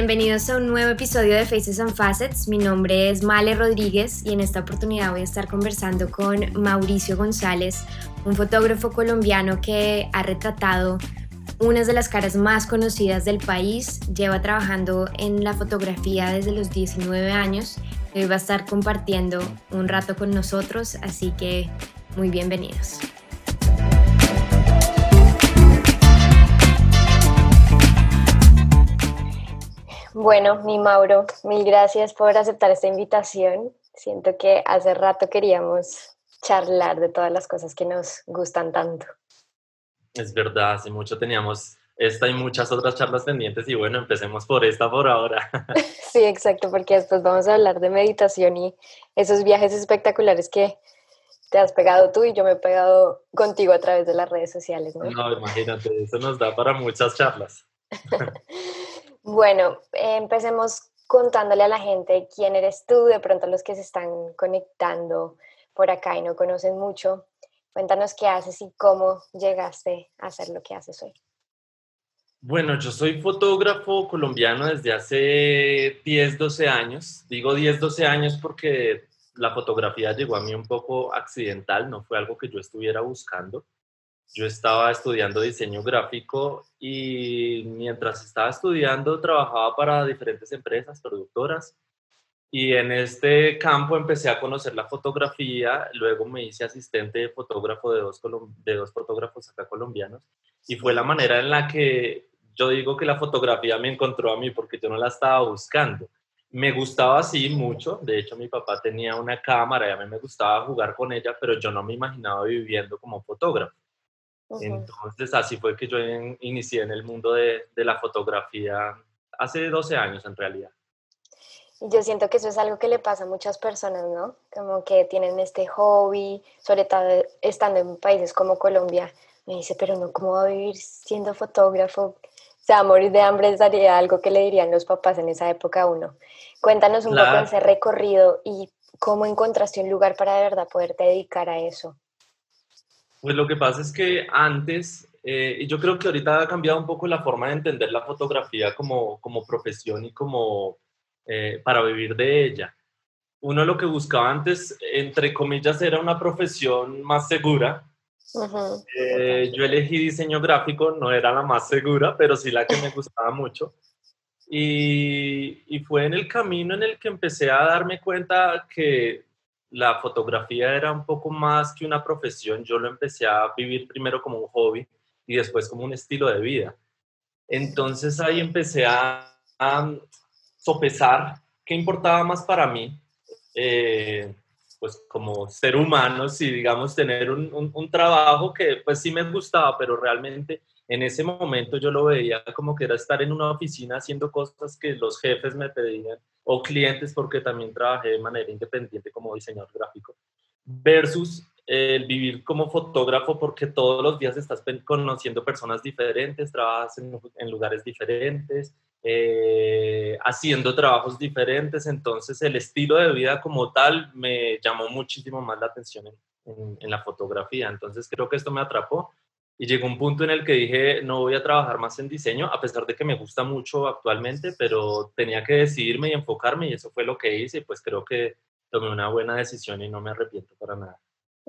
bienvenidos a un nuevo episodio de Faces and Facets. Mi nombre es Male Rodríguez y en esta oportunidad voy a estar conversando con Mauricio González, un fotógrafo colombiano que ha retratado unas de las caras más conocidas del país. Lleva trabajando en la fotografía desde los 19 años y va a estar compartiendo un rato con nosotros, así que muy bienvenidos. Bueno, mi Mauro, mil gracias por aceptar esta invitación. Siento que hace rato queríamos charlar de todas las cosas que nos gustan tanto. Es verdad, hace mucho teníamos esta y muchas otras charlas pendientes y bueno, empecemos por esta por ahora. Sí, exacto, porque después vamos a hablar de meditación y esos viajes espectaculares que te has pegado tú y yo me he pegado contigo a través de las redes sociales. No, no imagínate, eso nos da para muchas charlas. Bueno, empecemos contándole a la gente quién eres tú, de pronto los que se están conectando por acá y no conocen mucho. Cuéntanos qué haces y cómo llegaste a hacer lo que haces hoy. Bueno, yo soy fotógrafo colombiano desde hace 10, 12 años. Digo 10, 12 años porque la fotografía llegó a mí un poco accidental, no fue algo que yo estuviera buscando yo estaba estudiando diseño gráfico y mientras estaba estudiando trabajaba para diferentes empresas, productoras, y en este campo empecé a conocer la fotografía, luego me hice asistente de fotógrafo de dos, de dos fotógrafos acá colombianos, y fue la manera en la que yo digo que la fotografía me encontró a mí porque yo no la estaba buscando. Me gustaba así mucho, de hecho mi papá tenía una cámara y a mí me gustaba jugar con ella, pero yo no me imaginaba viviendo como fotógrafo. Entonces así fue que yo inicié en el mundo de, de, la fotografía hace 12 años en realidad. Yo siento que eso es algo que le pasa a muchas personas, ¿no? Como que tienen este hobby, sobre todo estando en países como Colombia. Me dice, pero no, ¿cómo va a vivir siendo fotógrafo? O sea, morir de hambre sería algo que le dirían los papás en esa época a uno. Cuéntanos un poco ese recorrido y cómo encontraste un lugar para de verdad poderte dedicar a eso. Pues lo que pasa es que antes, eh, yo creo que ahorita ha cambiado un poco la forma de entender la fotografía como, como profesión y como eh, para vivir de ella. Uno lo que buscaba antes, entre comillas, era una profesión más segura. Eh, yo elegí diseño gráfico, no era la más segura, pero sí la que me gustaba mucho. Y, y fue en el camino en el que empecé a darme cuenta que la fotografía era un poco más que una profesión. Yo lo empecé a vivir primero como un hobby y después como un estilo de vida. Entonces ahí empecé a, sopesar qué importaba más para mí, eh, pues como ser humano, si digamos tener un, un, trabajo que pues sí me gustaba, pero realmente en ese momento yo lo veía como que era estar en una oficina haciendo cosas que los jefes me pedían o clientes porque también trabajé de manera independiente como diseñador gráfico versus el vivir como fotógrafo porque todos los días estás conociendo personas diferentes, trabajas en, lugares diferentes, eh, haciendo trabajos diferentes, entonces el estilo de vida como tal me llamó muchísimo más la atención en la fotografía, entonces creo que esto me atrapó y llegó un punto en el que dije, no voy a trabajar más en diseño, a pesar de que me gusta mucho actualmente, pero tenía que decidirme y enfocarme y eso fue lo que hice y pues creo que tomé una buena decisión y no me arrepiento para nada.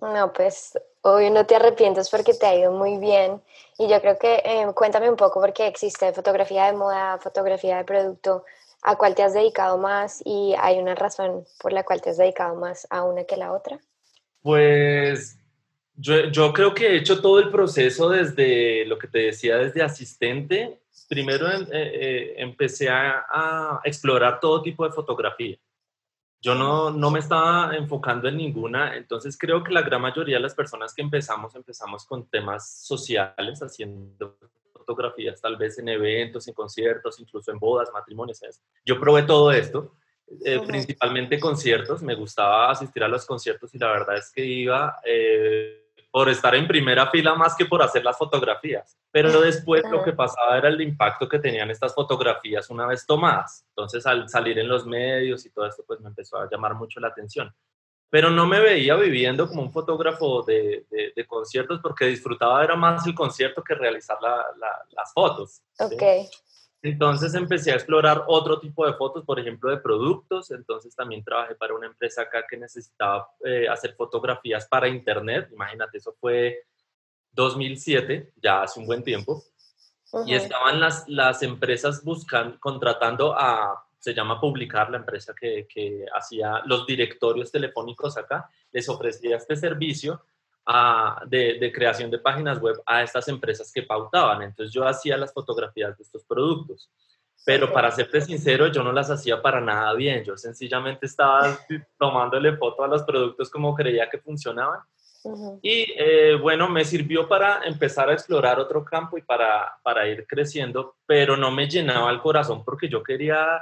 No, pues hoy no te arrepientes porque te ha ido muy bien y yo creo que eh, cuéntame un poco porque existe fotografía de moda, fotografía de producto, ¿a cuál te has dedicado más y hay una razón por la cual te has dedicado más a una que la otra? Pues yo, yo, creo que he hecho todo el proceso desde lo que te decía, desde asistente. Primero eh, eh, empecé a, a, explorar todo tipo de fotografía. Yo no, no me estaba enfocando en ninguna, entonces creo que la gran mayoría de las personas que empezamos, empezamos con temas sociales, haciendo fotografías tal vez en eventos, en conciertos, incluso en bodas, matrimonios. Yo probé todo esto eh, principalmente conciertos, me gustaba asistir a los conciertos y la verdad es que iba eh, por estar en primera fila más que por hacer las fotografías. Pero después lo que pasaba era el impacto que tenían estas fotografías una vez tomadas. Entonces al salir en los medios y todo esto pues me empezó a llamar mucho la atención. Pero no me veía viviendo como un fotógrafo de, de, conciertos porque disfrutaba era más el concierto que realizar las fotos. Ok. Entonces empecé a explorar otro tipo de fotos, por ejemplo, de productos. Entonces también trabajé para una empresa acá que necesitaba eh, hacer fotografías para Internet. Imagínate, eso fue 2007, ya hace un buen tiempo. Y estaban las, las empresas buscando, contratando a, se llama Publicar, la empresa que, que hacía los directorios telefónicos acá, les ofrecía este servicio de, creación de páginas web a estas empresas que pautaban. Entonces yo hacía las fotografías de estos productos. Pero para serte sincero, yo no las hacía para nada bien. Yo sencillamente estaba tomándole foto a los productos como creía que funcionaban. Y eh, bueno, me sirvió para empezar a explorar otro campo y para, para ir creciendo, pero no me llenaba el corazón porque yo quería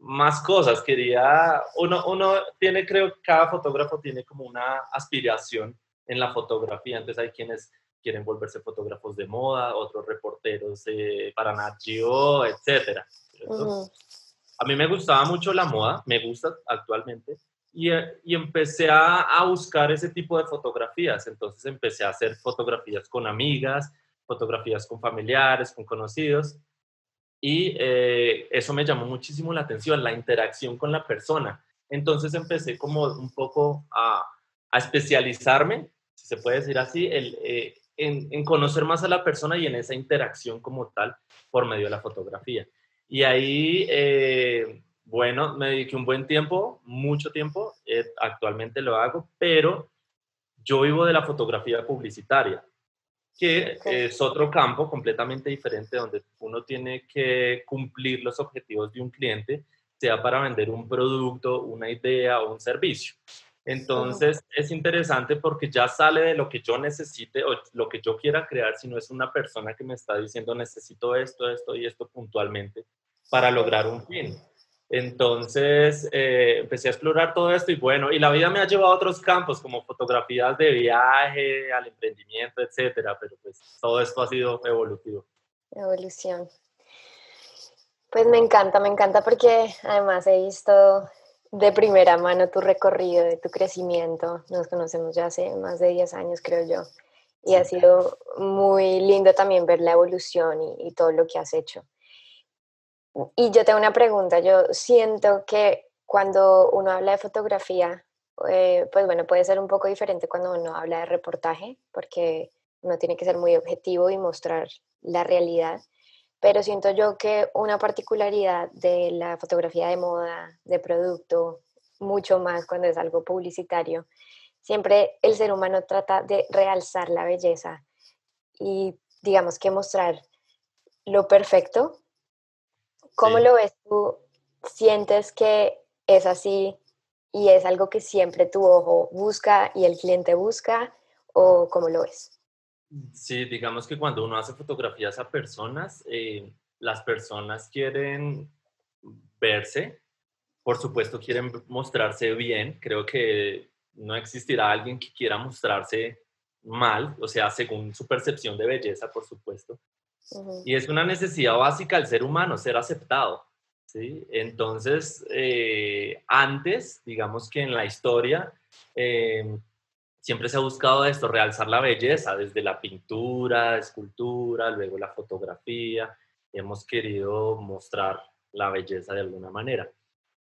más cosas, quería, uno, uno tiene, creo que cada fotógrafo tiene como una aspiración en la fotografía. Entonces hay quienes quieren volverse fotógrafos de moda, otros reporteros eh, para Nat Geo, etc. A mí me gustaba mucho la moda, me gusta actualmente, y, eh, y empecé a, a, buscar ese tipo de fotografías. Entonces empecé a hacer fotografías con amigas, fotografías con familiares, con conocidos, y eh, eso me llamó muchísimo la atención, la interacción con la persona. Entonces empecé como un poco a, a especializarme si se puede decir así, el, eh, en, conocer más a la persona y en esa interacción como tal por medio de la fotografía. Y ahí, eh, bueno, me dediqué un buen tiempo, mucho tiempo, eh, actualmente lo hago, pero yo vivo de la fotografía publicitaria, que es otro campo completamente diferente donde uno tiene que cumplir los objetivos de un cliente, sea para vender un producto, una idea o un servicio. Entonces es interesante porque ya sale de lo que yo necesite o lo que yo quiera crear, si no es una persona que me está diciendo necesito esto, esto y esto puntualmente para lograr un fin. Entonces eh, empecé a explorar todo esto y bueno, y la vida me ha llevado a otros campos como fotografías de viaje, al emprendimiento, etcétera, pero pues todo esto ha sido evolutivo. Evolución. Pues me encanta, me encanta porque además he visto de primera mano tu recorrido, de tu crecimiento. Nos conocemos ya hace más de 10 años, creo yo. Y ha sido muy lindo también ver la evolución y, todo lo que has hecho. Y yo tengo una pregunta. Yo siento que cuando uno habla de fotografía, eh, pues bueno, puede ser un poco diferente cuando uno habla de reportaje, porque uno tiene que ser muy objetivo y mostrar la realidad pero siento yo que una particularidad de la fotografía de moda, de producto, mucho más cuando es algo publicitario, siempre el ser humano trata de realzar la belleza y digamos que mostrar lo perfecto. ¿Cómo lo ves tú? ¿Sientes que es así y es algo que siempre tu ojo busca y el cliente busca o cómo lo ves? Sí, digamos que cuando uno hace fotografías a personas, eh, las personas quieren verse, por supuesto quieren mostrarse bien, creo que no existirá alguien que quiera mostrarse mal, o sea, según su percepción de belleza, por supuesto. Y es una necesidad básica del ser humano, ser aceptado. ¿sí? Entonces, eh, antes, digamos que en la historia, eh, siempre se ha buscado esto, realzar la belleza, desde la pintura, escultura, luego la fotografía. Hemos querido mostrar la belleza de alguna manera.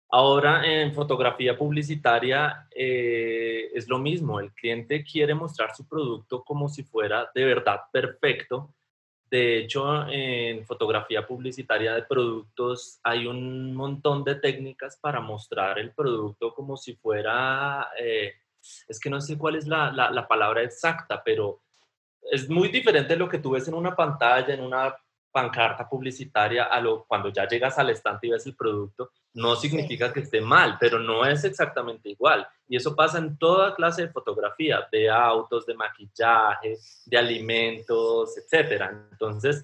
Ahora en fotografía publicitaria eh, es lo mismo, el cliente quiere mostrar su producto como si fuera de verdad perfecto. De hecho, en fotografía publicitaria de productos hay un montón de técnicas para mostrar el producto como si fuera eh, es que no sé cuál es la, la, palabra exacta, pero es muy diferente lo que tú ves en una pantalla, en una pancarta publicitaria, a lo cuando ya llegas al estante y ves el producto, no significa que esté mal, pero no es exactamente igual. Y eso pasa en toda clase de fotografía, de autos, de maquillaje, de alimentos, etc. Entonces,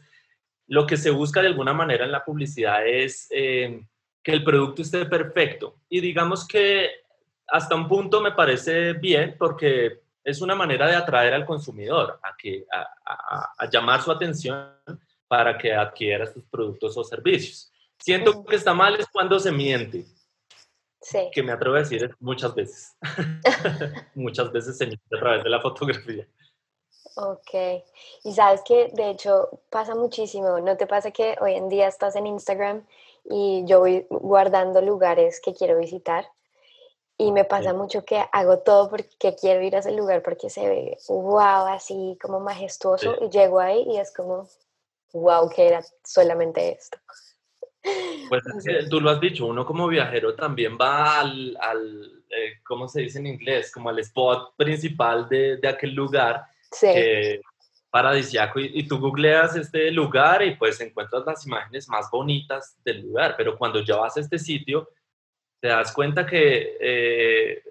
lo que se busca de alguna manera en la publicidad es eh, que el producto esté perfecto. Y digamos que hasta un punto me parece bien porque es una manera de atraer al consumidor a, que, a, llamar su atención para que adquiera sus productos o servicios. Siento que está mal es cuando se miente. Sí. Que me atrevo a decir muchas veces. muchas veces se miente a través de la fotografía. Ok, y sabes que de hecho pasa muchísimo, ¿no te pasa que hoy en día estás en Instagram y yo voy guardando lugares que quiero visitar? Y me pasa mucho que hago todo porque quiero ir a ese lugar porque se ve wow, así como majestuoso. Y llego ahí y es como wow, que era solamente esto. Pues tú lo has dicho, uno como viajero también va al, al eh, ¿cómo se dice en inglés? Como al spot principal de, de aquel lugar. Sí. paradisiaco y, y, tú googleas este lugar y pues encuentras las imágenes más bonitas del lugar, pero cuando ya vas a este sitio te das cuenta que eh,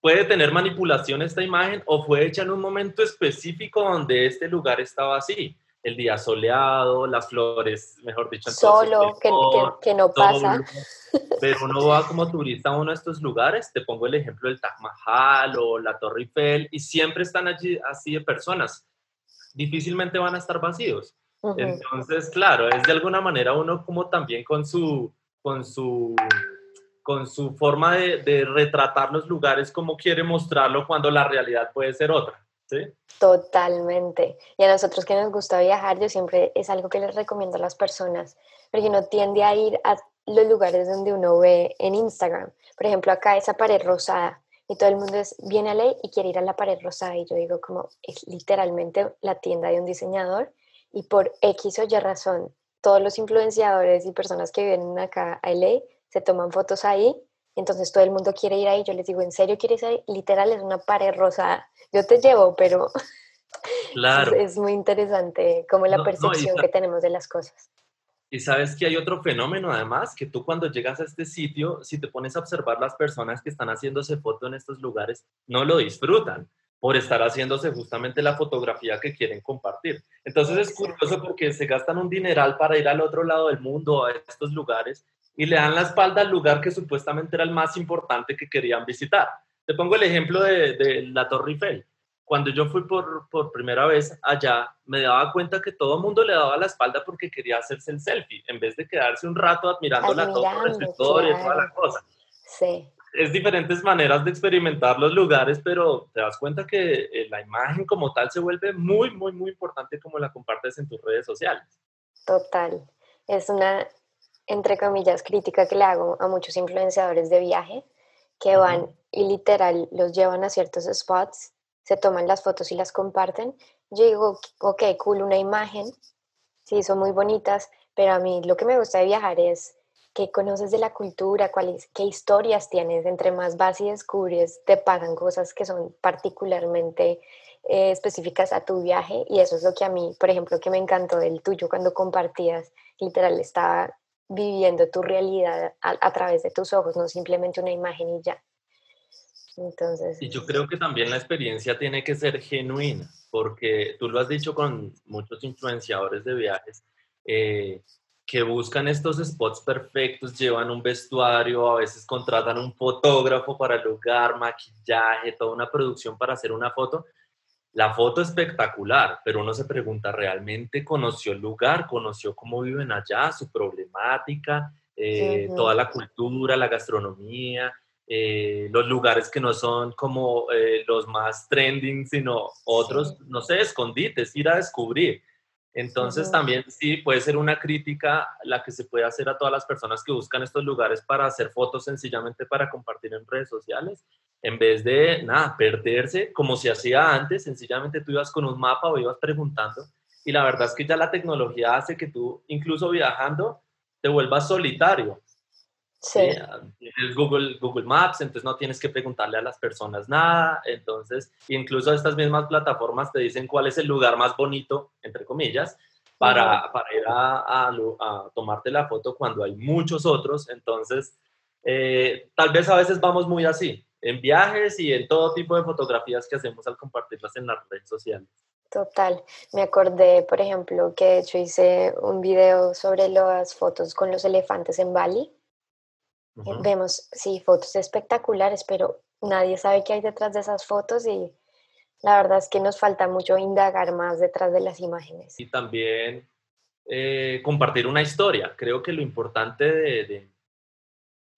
puede tener manipulación esta imagen o fue hecha en un momento específico donde este lugar estaba así. El día soleado, las flores, mejor dicho. Solo, que, que, no pasa. pero uno va como turista a uno de estos lugares, te pongo el ejemplo del Taj Mahal o la Torre Eiffel, y siempre están allí así de personas. Difícilmente van a estar vacíos. Entonces, claro, es de alguna manera uno como también con su, con su con su forma de, retratar los lugares como quiere mostrarlo cuando la realidad puede ser otra. ¿sí? Totalmente. Y a nosotros que nos gusta viajar, yo siempre es algo que les recomiendo a las personas, porque uno tiende a ir a los lugares donde uno ve en Instagram. Por ejemplo, acá esa pared rosada y todo el mundo es, viene a ley y quiere ir a la pared rosada y yo digo como es literalmente la tienda de un diseñador y por X o Y razón, todos los influenciadores y personas que vienen acá a LA se toman fotos ahí, entonces todo el mundo quiere ir ahí, yo les digo, ¿en serio quieres ir ahí? Literal es una pared rosada, yo te llevo, pero claro. es, muy interesante como la percepción que tenemos de las cosas. Y sabes que hay otro fenómeno además, que tú cuando llegas a este sitio, si te pones a observar las personas que están haciéndose foto en estos lugares, no lo disfrutan por estar haciéndose justamente la fotografía que quieren compartir. Entonces es curioso porque se gastan un dineral para ir al otro lado del mundo, a estos lugares, y le dan la espalda al lugar que supuestamente era el más importante que querían visitar. Te pongo el ejemplo de, la Torre Eiffel. Cuando yo fui por, por, primera vez allá, me daba cuenta que todo el mundo le daba la espalda porque quería hacerse el selfie, en vez de quedarse un rato admirando, la torre, la historia y toda la cosa. Sí. Es diferentes maneras de experimentar los lugares, pero te das cuenta que eh, la imagen como tal se vuelve muy, muy, muy importante como la compartes en tus redes sociales. Total. Es una entre comillas, crítica que le hago a muchos influenciadores de viaje que van y literal los llevan a ciertos spots, se toman las fotos y las comparten. Yo digo, ok, cool, una imagen, sí, son muy bonitas, pero a mí lo que me gusta de viajar es que conoces de la cultura, cuáles, qué historias tienes. Entre más vas y descubres, te pasan cosas que son particularmente eh, específicas a tu viaje y eso es lo que a mí, por ejemplo, que me encantó del tuyo cuando compartías, literal, estaba viviendo tu realidad a, través de tus ojos, no simplemente una imagen y ya. Entonces, y yo creo que también la experiencia tiene que ser genuina, porque tú lo has dicho con muchos influenciadores de viajes, eh, que buscan estos spots perfectos, llevan un vestuario, a veces contratan un fotógrafo para el lugar, maquillaje, toda una producción para hacer una foto, la foto espectacular, pero uno se pregunta, ¿realmente conoció el lugar? ¿Conoció cómo viven allá? ¿Su problemática? Eh, toda la cultura, la gastronomía, eh, los lugares que no son como eh, los más trending, sino otros, no sé, escondites, ir a descubrir. Entonces también sí puede ser una crítica la que se puede hacer a todas las personas que buscan estos lugares para hacer fotos sencillamente para compartir en redes sociales, en vez de nada, perderse como se hacía antes, sencillamente tú ibas con un mapa o ibas preguntando y la verdad es que ya la tecnología hace que tú incluso viajando te vuelvas solitario. Sí. Es Google, Google Maps, entonces no tienes que preguntarle a las personas nada. Entonces, incluso estas mismas plataformas te dicen cuál es el lugar más bonito, entre comillas, para, para ir a, a, tomarte la foto cuando hay muchos otros. Entonces, eh, tal vez a veces vamos muy así, en viajes y en todo tipo de fotografías que hacemos al compartirlas en las redes sociales. Total. Me acordé, por ejemplo, que de hecho hice un video sobre las fotos con los elefantes en Bali Vemos, sí, fotos espectaculares, pero nadie sabe qué hay detrás de esas fotos y la verdad es que nos falta mucho indagar más detrás de las imágenes. Y también eh, compartir una historia. Creo que lo importante de,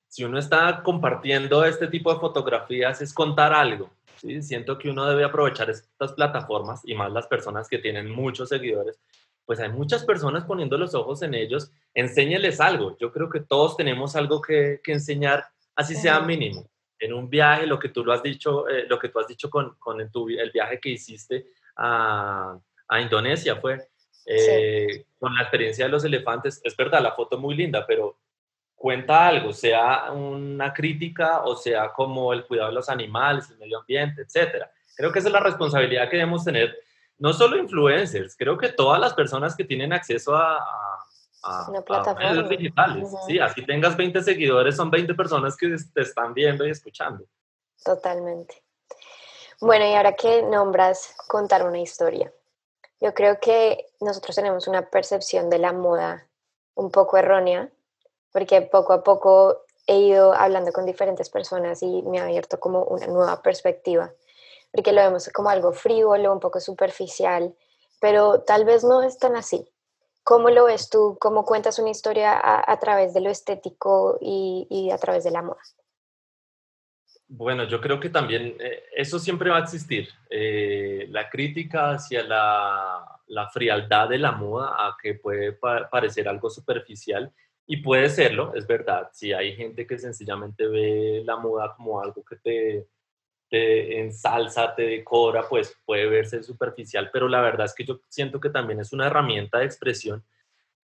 si uno está compartiendo este tipo de fotografías es contar algo. ¿sí? Siento que uno debe aprovechar estas plataformas y más las personas que tienen muchos seguidores, pues hay muchas personas poniendo los ojos en ellos, enséñeles algo. Yo creo que todos tenemos algo que, que enseñar, así sea mínimo. En un viaje, lo que tú lo has dicho, eh, lo que tú has dicho con, con el, el, viaje que hiciste a, a Indonesia fue eh, con la experiencia de los elefantes. Es verdad, la foto es muy linda, pero cuenta algo, sea una crítica o sea como el cuidado de los animales, el medio ambiente, etcétera. Creo que esa es la responsabilidad que debemos tener, no solo influencers, creo que todas las personas que tienen acceso a, a, medios digitales. Sí, así tengas 20 seguidores, son 20 personas que te están viendo y escuchando. Totalmente. Bueno, y ahora que nombras contar una historia, yo creo que nosotros tenemos una percepción de la moda un poco errónea porque poco a poco he ido hablando con diferentes personas y me ha abierto como una nueva perspectiva, porque lo vemos como algo frívolo, un poco superficial, pero tal vez no es tan así. ¿Cómo lo ves tú? ¿Cómo cuentas una historia a, través de lo estético y, a través de la moda? Bueno, yo creo que también eh, eso siempre va a existir. Eh, la crítica hacia la, la, frialdad de la moda, a que puede parecer algo superficial, y puede serlo, es verdad, si hay gente que sencillamente ve la moda como algo que te, te ensalza, te decora, pues puede verse superficial, pero la verdad es que yo siento que también es una herramienta de expresión,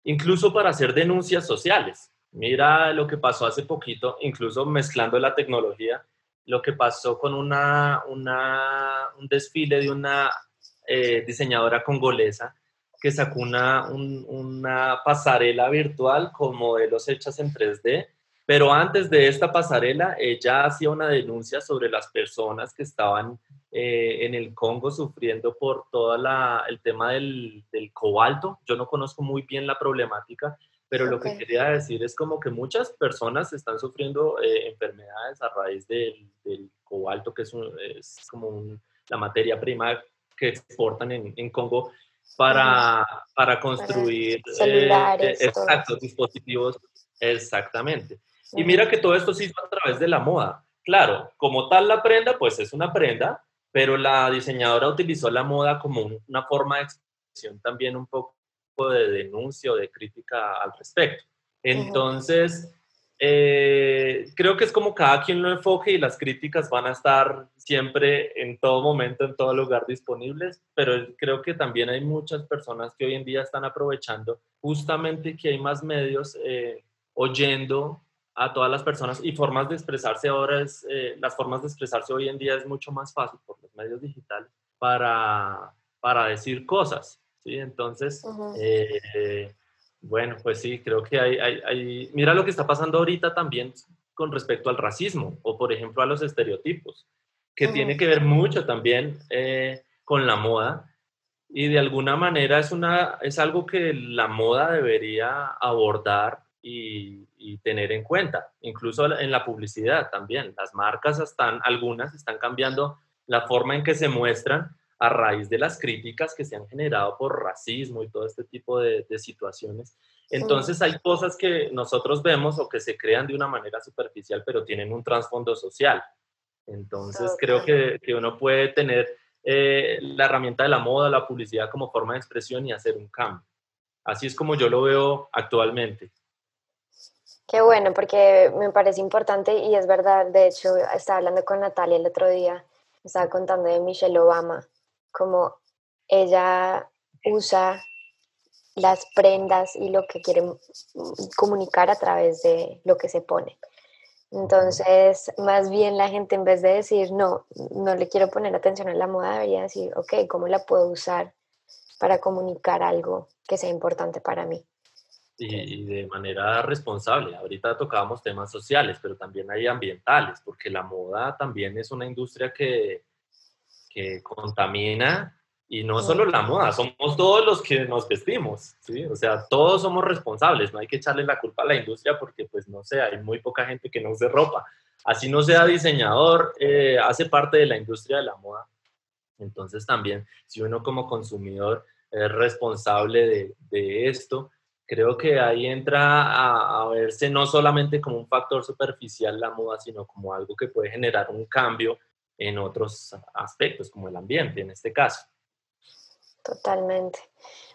incluso para hacer denuncias sociales. Mira lo que pasó hace poquito, incluso mezclando la tecnología, lo que pasó con una, una un desfile de una eh, diseñadora congolesa que sacó una, una pasarela virtual con modelos hechas en 3D, pero antes de esta pasarela ella hacía una denuncia sobre las personas que estaban eh, en el Congo sufriendo por todo el tema del, del, cobalto. Yo no conozco muy bien la problemática, pero lo que quería decir es como que muchas personas están sufriendo eh, enfermedades a raíz del, del cobalto, que es, es como la materia prima que exportan en, en Congo para, para construir eh, dispositivos. Exactamente. Y mira que todo esto se hizo a través de la moda. Claro, como tal la prenda, pues es una prenda, pero la diseñadora utilizó la moda como una forma de expresión también un poco de denuncia o de crítica al respecto. Entonces, eh, creo que es como cada quien lo enfoque y las críticas van a estar siempre en todo momento, en todo lugar disponibles, pero creo que también hay muchas personas que hoy en día están aprovechando justamente que hay más medios eh, oyendo a todas las personas y formas de expresarse ahora es, eh, las formas de expresarse hoy en día es mucho más fácil por los medios digitales para, para decir cosas, ¿sí? Entonces, bueno, pues sí, creo que hay, hay, Mira lo que está pasando ahorita también con respecto al racismo o, por ejemplo, a los estereotipos, que tiene que ver mucho también eh, con la moda y de alguna manera es, una, es algo que la moda debería abordar y, y, tener en cuenta, incluso en la publicidad también. Las marcas están, algunas están cambiando la forma en que se muestran a raíz de las críticas que se han generado por racismo y todo este tipo de, situaciones. Entonces hay cosas que nosotros vemos o que se crean de una manera superficial, pero tienen un trasfondo social. Entonces creo que, que, uno puede tener eh, la herramienta de la moda, la publicidad como forma de expresión y hacer un cambio. Así es como yo lo veo actualmente. Qué bueno, porque me parece importante y es verdad, de hecho, estaba hablando con Natalia el otro día, estaba contando de Michelle Obama como ella usa las prendas y lo que quiere comunicar a través de lo que se pone. Entonces, más bien la gente en vez de decir, no, no le quiero poner atención a la moda, debería decir, ok, ¿cómo la puedo usar para comunicar algo que sea importante para mí? Y, de manera responsable. Ahorita tocábamos temas sociales, pero también hay ambientales, porque la moda también es una industria que, que contamina y no solo la moda, somos todos los que nos vestimos, ¿sí? O sea, todos somos responsables, no hay que echarle la culpa a la industria porque, pues, no sé, hay muy poca gente que no use ropa. Así no sea diseñador, eh, hace parte de la industria de la moda. Entonces también, si uno como consumidor es responsable de, de esto, creo que ahí entra a, a, verse no solamente como un factor superficial la moda, sino como algo que puede generar un cambio en otros aspectos, como el ambiente en este caso. Totalmente.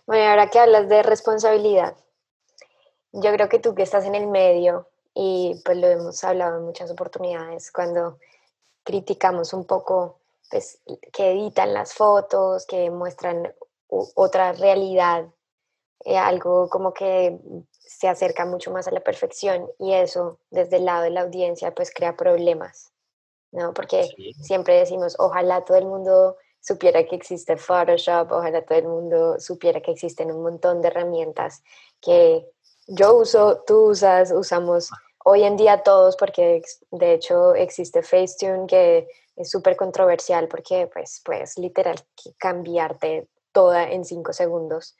Bueno, ahora que hablas de responsabilidad, yo creo que tú que estás en el medio, y pues lo hemos hablado en muchas oportunidades, cuando criticamos un poco pues, que editan las fotos, que muestran otra realidad, eh, algo como que se acerca mucho más a la perfección y eso desde el lado de la audiencia pues crea problemas, ¿no? Porque siempre decimos, ojalá todo el mundo supiera que existe Photoshop, ojalá todo el mundo supiera que existen un montón de herramientas que yo uso, tú usas, usamos hoy en día todos, porque de hecho existe Facetune que es súper controversial porque pues puedes literal cambiarte toda en cinco segundos.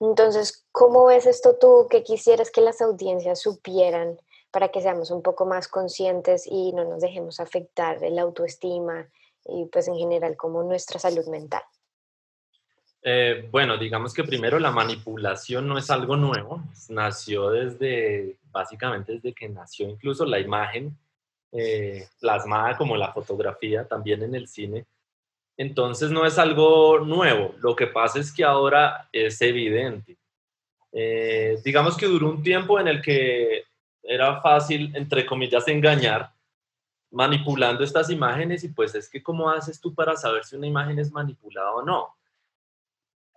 Entonces, ¿cómo ves esto tú? ¿Qué quisieras que las audiencias supieran para que seamos un poco más conscientes y no nos dejemos afectar el autoestima y pues en general como nuestra salud mental? Eh, bueno, digamos que primero la manipulación no es algo nuevo, nació desde, básicamente desde que nació incluso la imagen eh, plasmada como la fotografía también en el cine. Entonces no es algo nuevo, lo que pasa es que ahora es evidente. Eh, digamos que duró un tiempo en el que era fácil, entre comillas, engañar manipulando estas imágenes y pues es que cómo haces tú para saber si una imagen es manipulada o no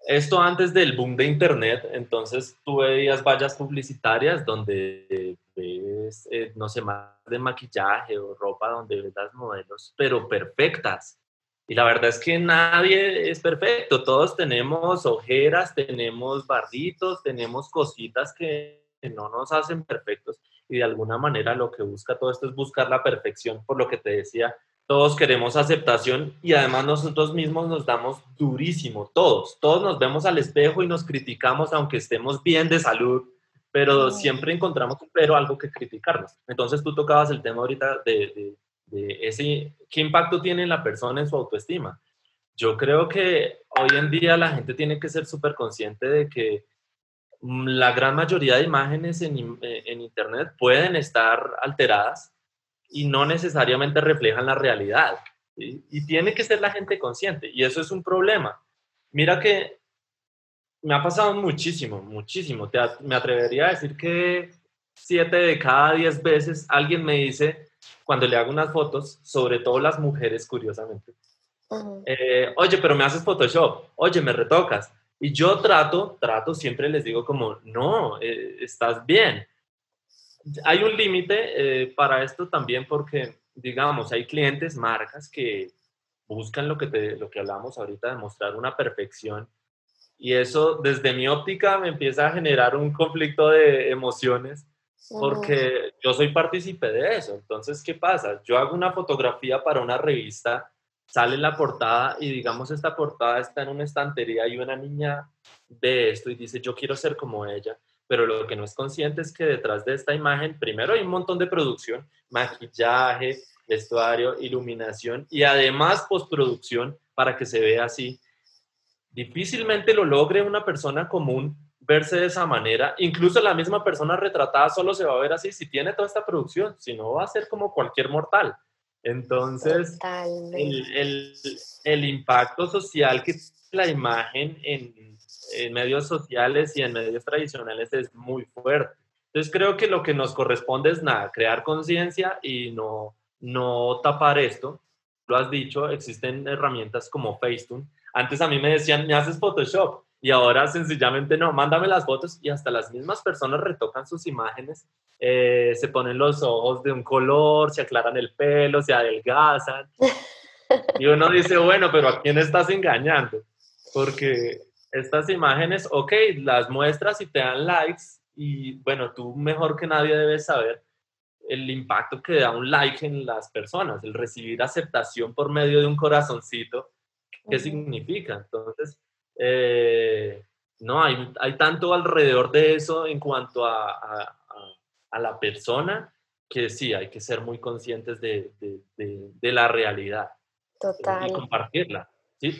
esto antes del boom de Internet, entonces tú veías vallas publicitarias donde ves, eh, no sé, más de maquillaje o ropa donde ves las modelos, pero perfectas. Y la verdad es que nadie es perfecto, todos tenemos ojeras, tenemos barritos, tenemos cositas que no nos hacen perfectos y de alguna manera lo que busca todo esto es buscar la perfección, por lo que te decía, todos queremos aceptación y además nosotros mismos nos damos durísimo, todos, todos nos vemos al espejo y nos criticamos aunque estemos bien de salud, pero siempre encontramos pero algo que criticarnos. Entonces tú tocabas el tema ahorita de, de, ese, qué impacto tiene la persona en su autoestima. Yo creo que hoy en día la gente tiene que ser súper consciente de que mm, la gran mayoría de imágenes en, eh, en Internet pueden estar alteradas y no necesariamente reflejan la realidad. Y tiene que ser la gente consciente, y eso es un problema. Mira que me ha pasado muchísimo, muchísimo. me atrevería a decir que siete de cada diez veces alguien me dice, cuando le hago unas fotos, sobre todo las mujeres, curiosamente, eh, oye, pero me haces Photoshop, oye, me retocas. Y yo trato, trato, siempre les digo como, no, eh, estás bien hay un límite eh, para esto también porque, digamos, hay clientes, marcas que buscan lo que, te, lo que hablamos ahorita de mostrar una perfección. Y eso desde mi óptica me empieza a generar un conflicto de emociones porque yo soy partícipe de eso. Entonces, ¿qué pasa? Yo hago una fotografía para una revista, sale la portada y digamos esta portada está en una estantería y una niña ve esto y dice, yo quiero ser como ella pero lo que no es consciente es que detrás de esta imagen, primero hay un montón de producción, maquillaje, vestuario, iluminación y además postproducción para que se vea así. Difícilmente lo logre una persona común verse de esa manera. Incluso la misma persona retratada solo se va a ver así si tiene toda esta producción, si no va a ser como cualquier mortal. Entonces, el, el, el, impacto social que la imagen en, en medios sociales y en medios tradicionales es muy fuerte. Entonces creo que lo que nos corresponde es nada, crear conciencia y no, no tapar esto. Lo has dicho, existen herramientas como Facetune. Antes a mí me decían, me haces Photoshop y ahora sencillamente no, mándame las fotos y hasta las mismas personas retocan sus imágenes, eh, se ponen los ojos de un color, se aclaran el pelo, se adelgazan. Y uno dice, bueno, pero ¿a quién estás engañando? Porque estas imágenes, ok, las muestras y te dan likes y bueno, tú mejor que nadie debes saber el impacto que da un like en las personas, el recibir aceptación por medio de un corazoncito, ¿qué significa? Entonces, eh, no, hay, hay tanto alrededor de eso en cuanto a, a, a, la persona que sí, hay que ser muy conscientes de, de, de, la realidad. Total. Y compartirla.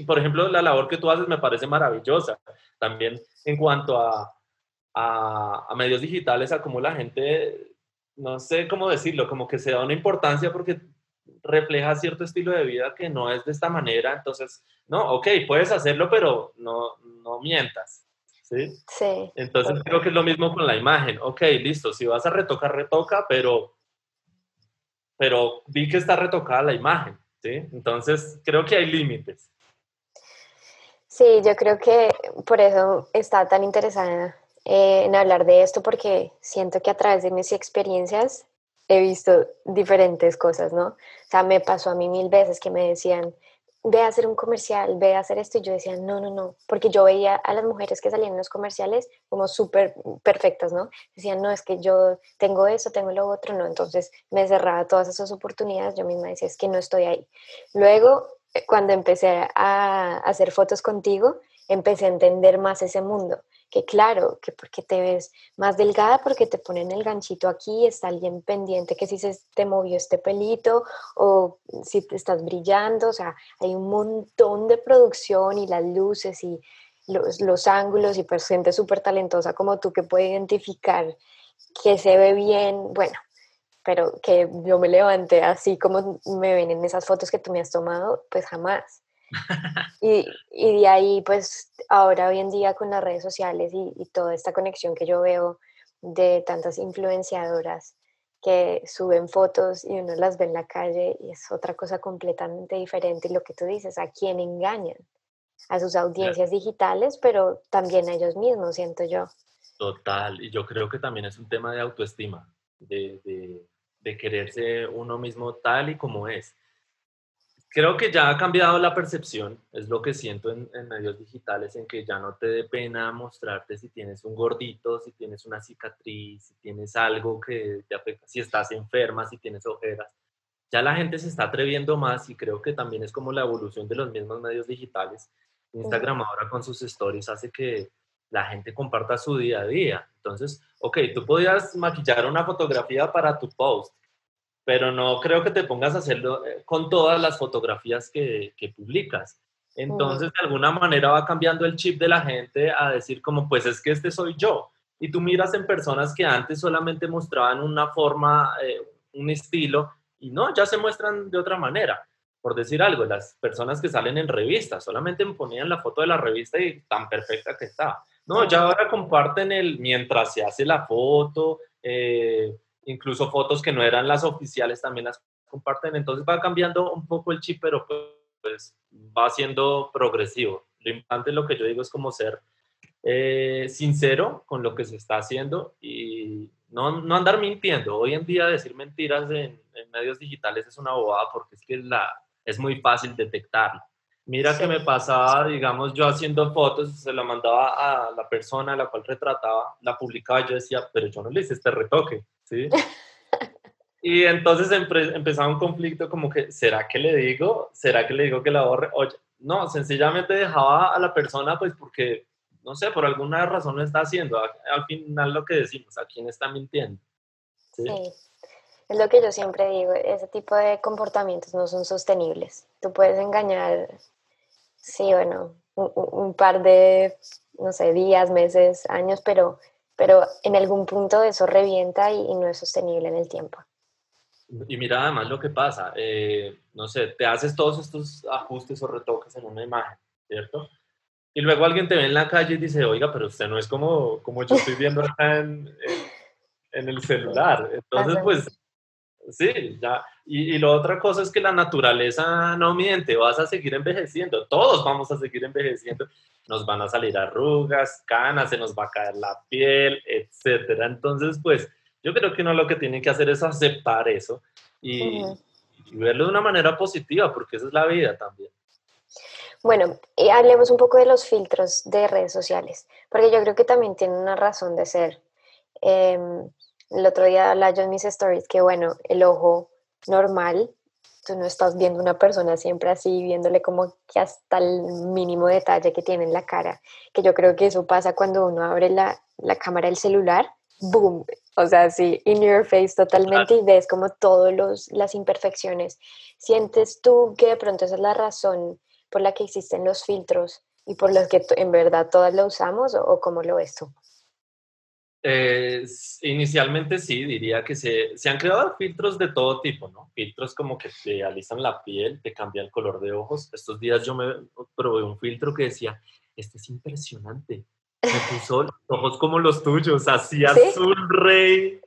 Por ejemplo, la labor que tú haces me parece maravillosa. También en cuanto a, a, medios digitales, a cómo la gente, no sé cómo decirlo, como que se da una importancia porque refleja cierto estilo de vida que no es de esta manera, entonces, no, ok, puedes hacerlo, pero no, no mientas. ¿Sí? Sí. Entonces creo que es lo mismo con la imagen. Ok, listo, si vas a retocar, retoca, pero, pero vi que está retocada la imagen. ¿sí? Entonces creo que hay límites. Sí, yo creo que por eso está tan interesada eh, en hablar de esto, porque siento que a través de mis experiencias he visto diferentes cosas, ¿no? Sea, me pasó a mí mil veces que me decían, ve a hacer un comercial, ve a hacer esto, y yo decía, no, no, no, porque yo veía a las mujeres que salían en los comerciales como súper perfectas, ¿no? Decían, no, es que yo tengo eso, tengo lo otro, no, entonces me cerraba todas esas oportunidades, yo misma decía, es que no estoy ahí. Luego, eh, cuando empecé a hacer fotos contigo, empecé a entender más ese mundo que claro, que porque te ves más delgada, porque te ponen el ganchito aquí, está alguien pendiente que si se te movió este pelito o si te estás brillando, o sea, hay un montón de producción y las luces y los, los ángulos y pues gente súper talentosa como tú que puede identificar que se ve bien, bueno, pero que yo me levante así como me ven en esas fotos que tú me has tomado, pues jamás. Y, y, de ahí, pues ahora hoy en día con las redes sociales y, y, toda esta conexión que yo veo de tantas influenciadoras que suben fotos y uno las ve en la calle y es otra cosa completamente diferente. Y lo que tú dices, ¿a quién engañan? A sus audiencias digitales, pero también a ellos mismos, siento yo. Total, y yo creo que también es un tema de autoestima, de, de, de quererse uno mismo tal y como es creo que ya ha cambiado la percepción, es lo que siento en, medios digitales, en que ya no te dé pena mostrarte si tienes un gordito, si tienes una cicatriz, si tienes algo que te afecta, si estás enferma, si tienes ojeras. Ya la gente se está atreviendo más y creo que también es como la evolución de los mismos medios digitales. Instagram ahora con sus stories hace que la gente comparta su día a día. Entonces, ok, tú podías maquillar una fotografía para tu post, pero no creo que te pongas a hacerlo eh, con todas las fotografías que, que publicas. Entonces, de alguna manera va cambiando el chip de la gente a decir como, pues es que este soy yo. Y tú miras en personas que antes solamente mostraban una forma, eh, un estilo, y no, ya se muestran de otra manera. Por decir algo, las personas que salen en revistas solamente ponían la foto de la revista y tan perfecta que estaba. No, ya ahora comparten el mientras se hace la foto, eh, incluso fotos que no eran las oficiales también las comparten, entonces va cambiando un poco el chip, pero pues va siendo progresivo. Lo importante, lo que yo digo, es como ser eh, sincero con lo que se está haciendo y no, no, andar mintiendo. Hoy en día decir mentiras en, en, medios digitales es una bobada porque es que la, es muy fácil detectarlo. Mira que me pasaba, digamos, yo haciendo fotos, se la mandaba a la persona a la cual retrataba, la publicaba yo decía, pero yo no le hice este retoque, ¿sí? y entonces empezaba un conflicto como que, ¿será que le digo? ¿Será que le digo que la borre? Oye, no, sencillamente dejaba a la persona pues porque, no sé, por alguna razón lo está haciendo. Al final lo que decimos, ¿a quién está mintiendo? sí. Es lo que yo siempre digo, ese tipo de comportamientos no son sostenibles. Tú puedes engañar Sí, bueno, un, par de, no sé, días, meses, años, pero, pero en algún punto eso revienta y, no es sostenible en el tiempo. Y mira además lo que pasa, eh, no sé, te haces todos estos ajustes o retoques en una imagen, ¿cierto? Y luego alguien te ve en la calle y dice, oiga, pero usted no es como, como yo estoy viendo acá en, en, el celular. Entonces, pues, sí, ya, y, y la otra cosa es que la naturaleza no miente, vas a seguir envejeciendo, todos vamos a seguir envejeciendo, nos van a salir arrugas, canas, se nos va a caer la piel, etcétera. Entonces, pues yo creo que uno lo que tiene que hacer es aceptar eso y, verlo de una manera positiva, porque esa es la vida también. Bueno, y hablemos un poco de los filtros de redes sociales, porque yo creo que también tienen una razón de ser. Em, el otro día hablaba yo en mis stories que, bueno, el ojo normal, tú no estás viendo una persona siempre así, viéndole como que hasta el mínimo detalle que tiene en la cara, que yo creo que eso pasa cuando uno abre la, la cámara del celular, boom, o sea, sí, in your face totalmente y ves como todas las imperfecciones. ¿Sientes tú que de pronto esa es la razón por la que existen los filtros y por los que en verdad todas lo usamos o, o cómo lo ves tú? Eh, inicialmente sí, diría que se, se, han creado filtros de todo tipo, ¿no? Filtros como que te alisan la piel, te cambia el color de ojos. Estos días yo me probé un filtro que decía, este es impresionante. Me puso los ojos como los tuyos, así azul rey.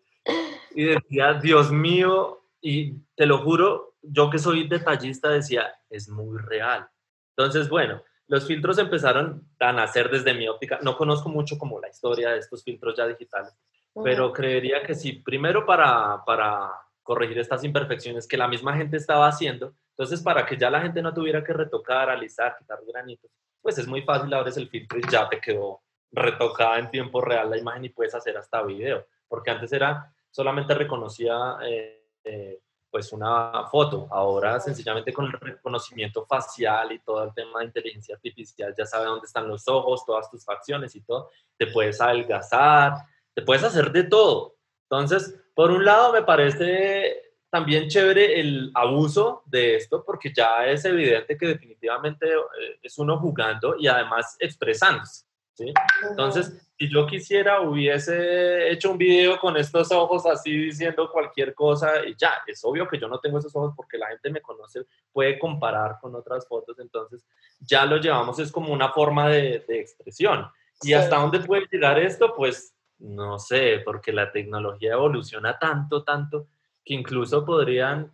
Y decía, Dios mío, y te lo juro, yo que soy detallista decía, es muy real. Entonces, bueno, los filtros empezaron a nacer desde mi óptica. No conozco mucho como la historia de estos filtros ya digitales, pero creería que sí, primero para, para corregir estas imperfecciones que la misma gente estaba haciendo, entonces para que ya la gente no tuviera que retocar, alisar, quitar granitos, pues es muy fácil, abres el filtro y ya te quedó retocada en tiempo real la imagen y puedes hacer hasta video, porque antes era solamente reconocía eh, eh, pues una foto. Ahora sencillamente con el reconocimiento facial y todo el tema de inteligencia artificial ya sabe dónde están los ojos, todas tus facciones y todo. Te puedes adelgazar, te puedes hacer de todo. Entonces, por un lado me parece también chévere el abuso de esto porque ya es evidente que definitivamente eh, es uno jugando y además expresándose. ¿Sí? Entonces, si yo quisiera, hubiese hecho un video con estos ojos así diciendo cualquier cosa y ya, es obvio que yo no tengo esos ojos porque la gente me conoce, puede comparar con otras fotos, entonces ya lo llevamos, es como una forma de, expresión. ¿Y hasta dónde puede llegar esto? Pues no sé, porque la tecnología evoluciona tanto, tanto, que incluso podrían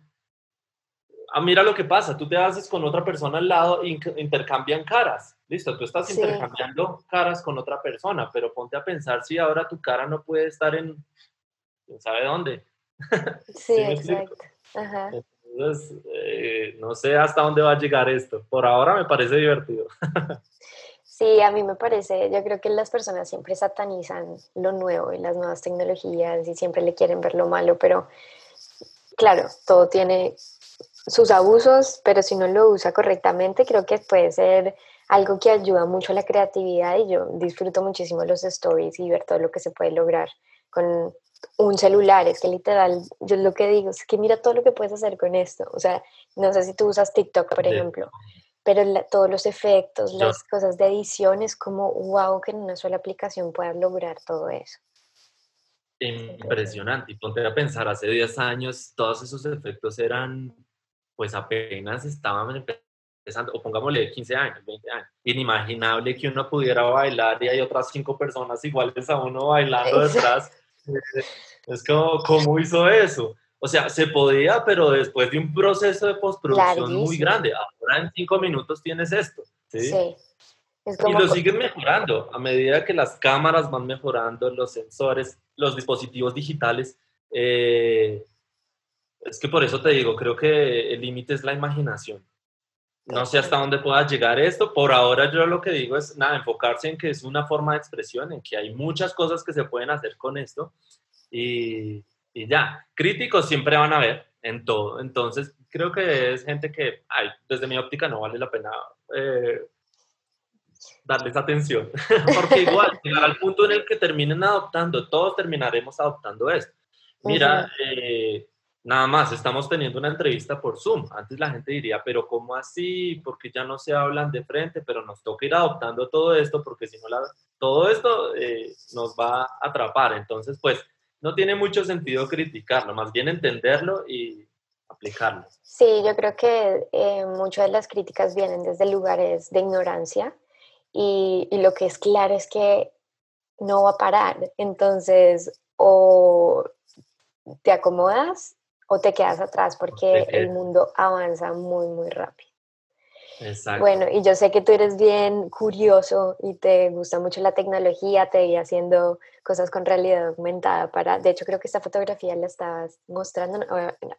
ah, mira lo que pasa, tú te haces con otra persona al lado e intercambian caras. Listo, tú estás intercambiando caras con otra persona, pero ponte a pensar si ahora tu cara no puede estar en quién sabe dónde. Sí, exacto. Entonces, eh, no sé hasta dónde va a llegar esto. Por ahora me parece divertido. Sí, a mí me parece, yo creo que las personas siempre satanizan lo nuevo y las nuevas tecnologías y siempre le quieren ver lo malo, pero claro, todo tiene sus abusos, pero si no lo usa correctamente, creo que puede ser algo que ayuda mucho a la creatividad y yo disfruto muchísimo los stories y ver todo lo que se puede lograr con un celular. Es que literal, yo lo que digo es que mira todo lo que puedes hacer con esto. O sea, no sé si tú usas TikTok, por ejemplo, pero todos los efectos, las cosas de edición, es como wow que en una sola aplicación puedas lograr todo eso. Impresionante. Y ponte a pensar, hace 10 años todos esos efectos eran pues apenas estaban o pongámosle 15 años, 20 años. Inimaginable que uno pudiera bailar y hay otras cinco personas iguales a uno bailando detrás. Es como, ¿cómo hizo eso? O sea, se podía, pero después de un proceso de postproducción muy grande. Ahora en cinco minutos tienes esto. Sí. Y lo siguen mejorando a medida que las cámaras van mejorando, los sensores, los dispositivos digitales. Eh, es que por eso te digo, creo que el límite es la imaginación. No sé hasta dónde pueda llegar esto. Por ahora yo lo que digo es, nada, enfocarse en que es una forma de expresión, en que hay muchas cosas que se pueden hacer con esto. Y, y ya, críticos siempre van a haber en todo. Entonces, creo que es gente que, ay, desde mi óptica no vale la pena eh, darles atención. Porque igual, llegar al punto en el que terminen adoptando, todos terminaremos adoptando esto. Mira, eh, Nada más, estamos teniendo una entrevista por Zoom. Antes la gente diría, pero ¿cómo así? Porque ya no se hablan de frente, pero nos toca ir adoptando todo esto porque si no, la, todo esto eh, nos va a atrapar. Entonces, pues, no tiene mucho sentido criticarlo, más bien entenderlo y aplicarlo. Sí, yo creo que eh, muchas de las críticas vienen desde lugares de ignorancia y, y lo que es claro es que no va a parar. Entonces, o te acomodas o te quedas atrás porque el mundo avanza muy, muy rápido. Exacto. Bueno, y yo sé que tú eres bien curioso y te gusta mucho la tecnología, te vi haciendo cosas con realidad aumentada para, de hecho creo que esta fotografía la estabas mostrando,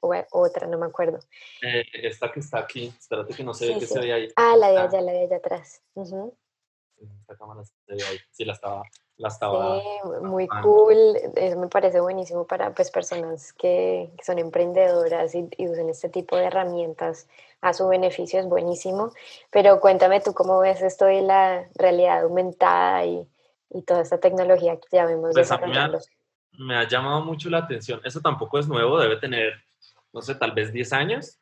o, otra, no me acuerdo. Eh, esta que está aquí, espérate que no se ve que se ve ahí. Ah, la de allá, la de allá atrás. Esta cámara se ve ahí, sí, la estaba sí, muy cool. Eso me parece buenísimo para pues, personas que, son emprendedoras y, usan este tipo de herramientas a su beneficio, es buenísimo. Pero cuéntame tú cómo ves esto de la realidad aumentada y, toda esta tecnología que ya vemos pues desarrollando. Me ha, llamado mucho la atención. Eso tampoco es nuevo, debe tener, no sé, tal vez 10 años.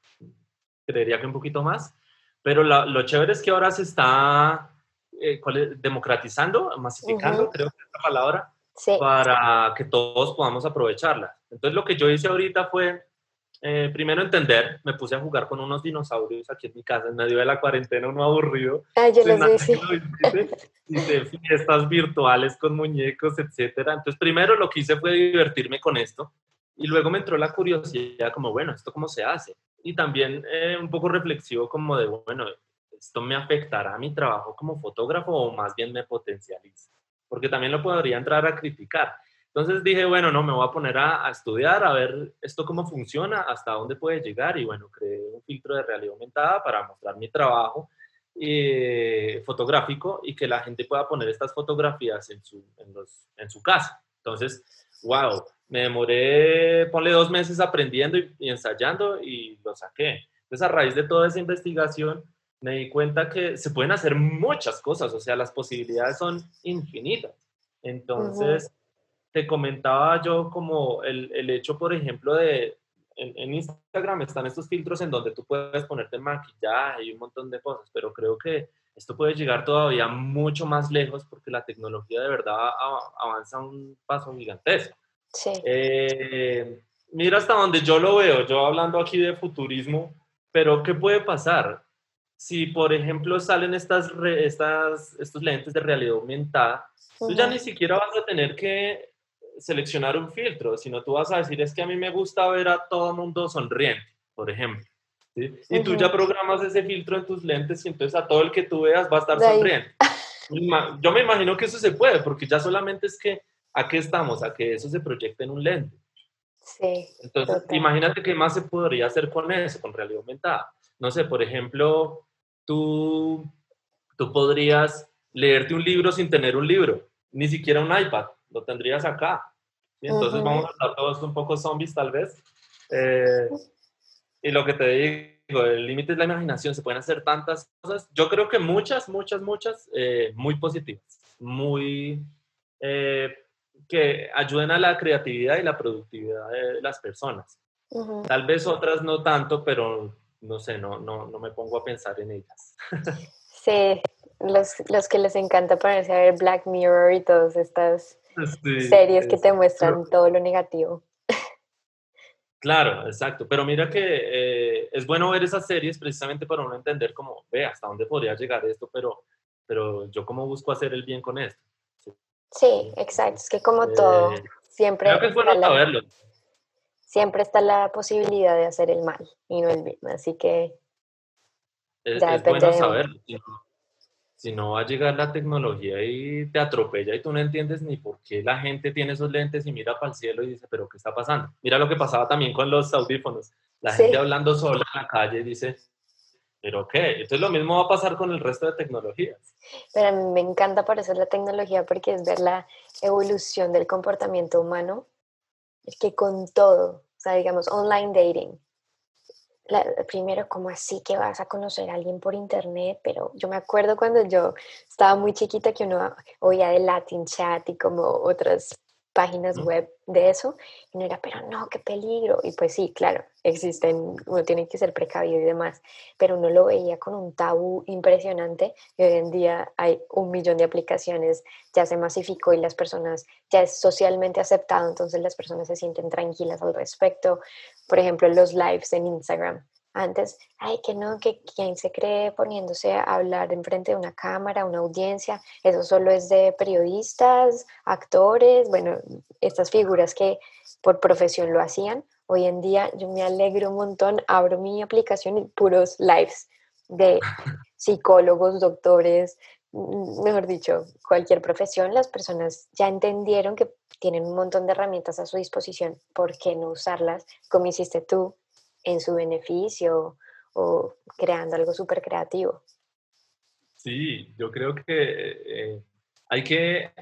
Creería que un poquito más. Pero lo chévere es que ahora se está eh, ¿cuál es? democratizando, masificando, creo que es la palabra, para que todos podamos aprovecharla. Entonces lo que yo hice ahorita fue, eh, primero entender, me puse a jugar con unos dinosaurios aquí en mi casa, en medio de la cuarentena, uno aburrido. Ah, yo los vi, Hice fiestas virtuales con muñecos, etcétera. Entonces primero lo que hice fue divertirme con esto y luego me entró la curiosidad como, bueno, ¿esto cómo se hace? Y también eh, un poco reflexivo como de, bueno, ¿esto me afectará a mi trabajo como fotógrafo o más bien me potencializa? Porque también lo podría entrar a criticar. Entonces dije, bueno, no, me voy a poner a, estudiar, a ver esto cómo funciona, hasta dónde puede llegar y bueno, creé un filtro de realidad aumentada para mostrar mi trabajo eh, fotográfico y que la gente pueda poner estas fotografías en su, en, los, en su casa. Entonces, wow, me demoré, ponle dos meses aprendiendo y, y ensayando y lo saqué. Entonces, a raíz de toda esa investigación, me di cuenta que se pueden hacer muchas cosas, o sea, las posibilidades son infinitas. Entonces, te comentaba yo como el, el hecho, por ejemplo, de, en, Instagram están estos filtros en donde tú puedes ponerte maquillaje y un montón de cosas, pero creo que esto puede llegar todavía mucho más lejos porque la tecnología de verdad avanza un paso gigantesco. Sí. Eh, mira hasta donde yo lo veo, yo hablando aquí de futurismo, pero ¿qué puede pasar? Si, por ejemplo, salen estas, estas, estos lentes de realidad aumentada, tú ya ni siquiera vas a tener que seleccionar un filtro, sino tú vas a decir, es que a mí me gusta ver a todo el mundo sonriente, por ejemplo. Y tú ya programas ese filtro en tus lentes y entonces a todo el que tú veas va a estar sonriente. Yo me imagino que eso se puede, porque ya solamente es que, ¿a qué estamos? A que eso se proyecte en un lente. Sí. Entonces, imagínate qué más se podría hacer con eso, con realidad aumentada. No sé, por ejemplo, tú, tú podrías leerte un libro sin tener un libro, ni siquiera un iPad, lo tendrías acá. Entonces vamos a estar todos un poco zombies tal vez. Eh, y lo que te digo, el límite es la imaginación, se pueden hacer tantas cosas. Yo creo que muchas, muchas, muchas, eh, muy positivas, muy... Eh, que ayuden a la creatividad y la productividad de las personas. Tal vez otras no tanto, pero no sé, no, no, no me pongo a pensar en ellas. Sí, los, los que les encanta ponerse a ver Black Mirror y todas estas series que te muestran todo lo negativo. Claro, exacto. Pero mira que eh, es bueno ver esas series precisamente para uno entender cómo, ve, hasta dónde podría llegar esto, pero, pero yo cómo busco hacer el bien con esto. Sí, exacto. Es que como todo, eh, siempre... Creo que es bueno saberlo siempre está la posibilidad de hacer el mal y no el bien. Así que... Es, bueno saberlo. Si no, va a llegar la tecnología y te atropella y tú no entiendes ni por qué la gente tiene esos lentes y mira para el cielo y dice, pero ¿qué está pasando? Mira lo que pasaba también con los audífonos. La gente hablando sola en la calle dice, ¿pero qué? Entonces lo mismo va a pasar con el resto de tecnologías. Pero a mí me encanta por eso la tecnología porque es ver la evolución del comportamiento humano es que con todo, o sea, digamos, online dating, primero, como así que vas a conocer a alguien por internet? Pero yo me acuerdo cuando yo estaba muy chiquita que uno oía de Latin Chat y como otras páginas web de eso, y no era, pero no, qué peligro. Y pues sí, claro, existen, uno tiene que ser precavido y demás, pero uno lo veía con un tabú impresionante y hoy en día hay un millón de aplicaciones, ya se masificó y las personas, ya es socialmente aceptado, entonces las personas se sienten tranquilas al respecto. Por ejemplo, los lives en Instagram antes, ay, que no, que quien se cree poniéndose a hablar enfrente de una cámara, una audiencia, eso solo es de periodistas, actores, bueno, estas figuras que por profesión lo hacían. Hoy en día yo me alegro un montón, abro mi aplicación y puros lives de psicólogos, doctores, mm, mejor dicho, cualquier profesión, las personas ya entendieron que tienen un montón de herramientas a su disposición, ¿por qué no usarlas como hiciste tú? En su beneficio o creando algo súper creativo. Sí, yo creo que eh, hay que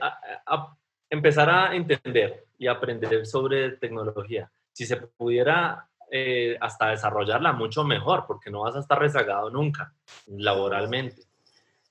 empezar a entender y aprender sobre tecnología. Si se pudiera eh, hasta desarrollarla mucho mejor, porque no vas a estar rezagado nunca laboralmente.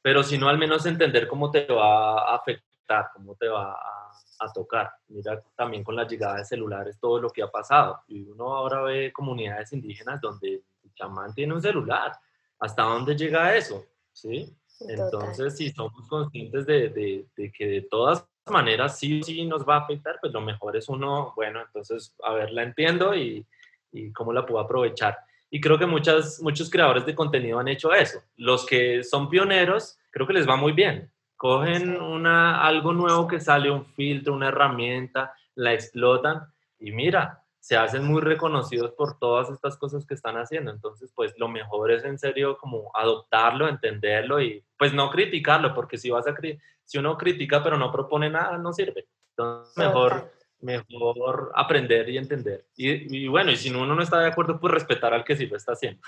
Pero si no, al menos entender cómo te va a afectar, cómo te va a a tocar. Mira también con la llegada de celulares todo lo que ha pasado. Y uno ahora ve comunidades indígenas donde el chamán tiene un celular. ¿Hasta dónde llega eso? ¿Sí? Entonces, si somos conscientes de, de, que de todas maneras sí sí nos va a afectar, pues lo mejor es uno, bueno, entonces, a ver, la entiendo y, y cómo la puedo aprovechar. Y creo que muchas, muchos creadores de contenido han hecho eso. Los que son pioneros, creo que les va muy bien. Cogen una, algo nuevo que sale, un filtro, una herramienta, la explotan y mira, se hacen muy reconocidos por todas estas cosas que están haciendo. Entonces, pues lo mejor es en serio como adoptarlo, entenderlo y pues no criticarlo, porque si vas a si uno critica pero no propone nada, no sirve. Entonces, mejor mejor aprender y entender. Y, bueno, y si uno no está de acuerdo, pues respetar al que sí lo está haciendo.